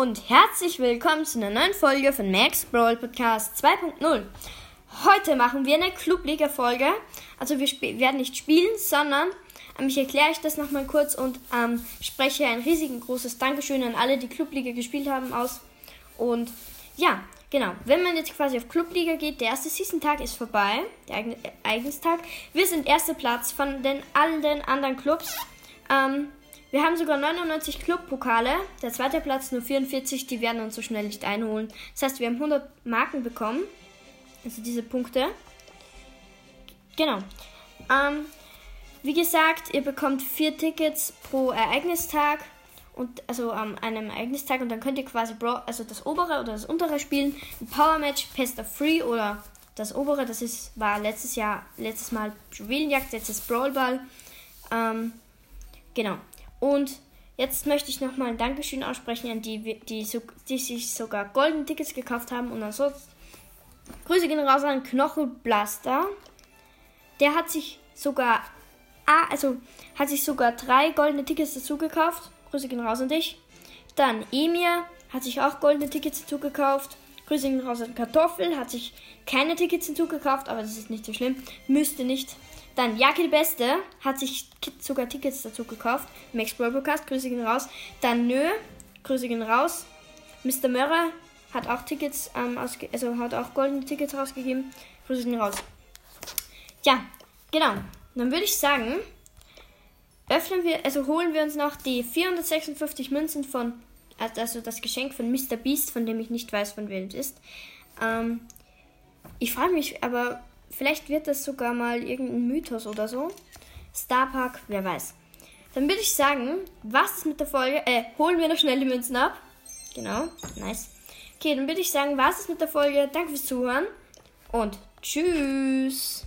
und herzlich willkommen zu einer neuen Folge von Max Brawl Podcast 2.0. Heute machen wir eine Clubliga-Folge. Also wir werden nicht spielen, sondern ähm, ich erkläre euch das nochmal kurz und ähm, spreche ein riesigen großes Dankeschön an alle, die Clubliga gespielt haben, aus. Und ja, genau. Wenn man jetzt quasi auf Clubliga geht, der erste Season-Tag ist vorbei, der Eignungstag. Wir sind erster Platz von den allen anderen Clubs. Ähm, wir haben sogar 99 Clubpokale. Der zweite Platz nur 44, die werden uns so schnell nicht einholen. Das heißt, wir haben 100 Marken bekommen. Also diese Punkte. Genau. Ähm, wie gesagt, ihr bekommt vier Tickets pro Ereignistag. Und also an einem Ereignistag und dann könnt ihr quasi Bra also das obere oder das untere spielen. Ein Power Match, Pest of Free oder das obere, das ist, war letztes Jahr, letztes Mal Juwelenjagd, jetzt ist Brawl Ball. Ähm, genau. Und jetzt möchte ich nochmal ein Dankeschön aussprechen an die, die, die sich sogar goldene Tickets gekauft haben. Und ansonsten Grüße gehen raus an Knochenblaster. Der hat sich sogar, ah, also hat sich sogar drei goldene Tickets dazu gekauft. Grüße gehen raus an dich. Dann Emir hat sich auch goldene Tickets dazu gekauft. Grüße gehen raus an Kartoffel, hat sich keine Tickets hinzugekauft, aber das ist nicht so schlimm. Müsste nicht. Dann Jaki der Beste hat sich sogar Tickets dazu gekauft. Max Brawl Podcast, Grüße gehen raus. Dann Nö, Grüße gehen raus. Mr. Mörrer hat auch Tickets, ähm, also hat auch goldene Tickets rausgegeben. Grüße gehen raus. Ja, genau. Dann würde ich sagen, öffnen wir, also holen wir uns noch die 456 Münzen von, also das Geschenk von Mr. Beast, von dem ich nicht weiß, von wem es ist. Ähm, ich frage mich aber, Vielleicht wird das sogar mal irgendein Mythos oder so. Starpark, wer weiß. Dann würde ich sagen, was ist mit der Folge? Äh, holen wir noch schnell die Münzen ab. Genau, nice. Okay, dann würde ich sagen, was ist mit der Folge? Danke fürs Zuhören und tschüss.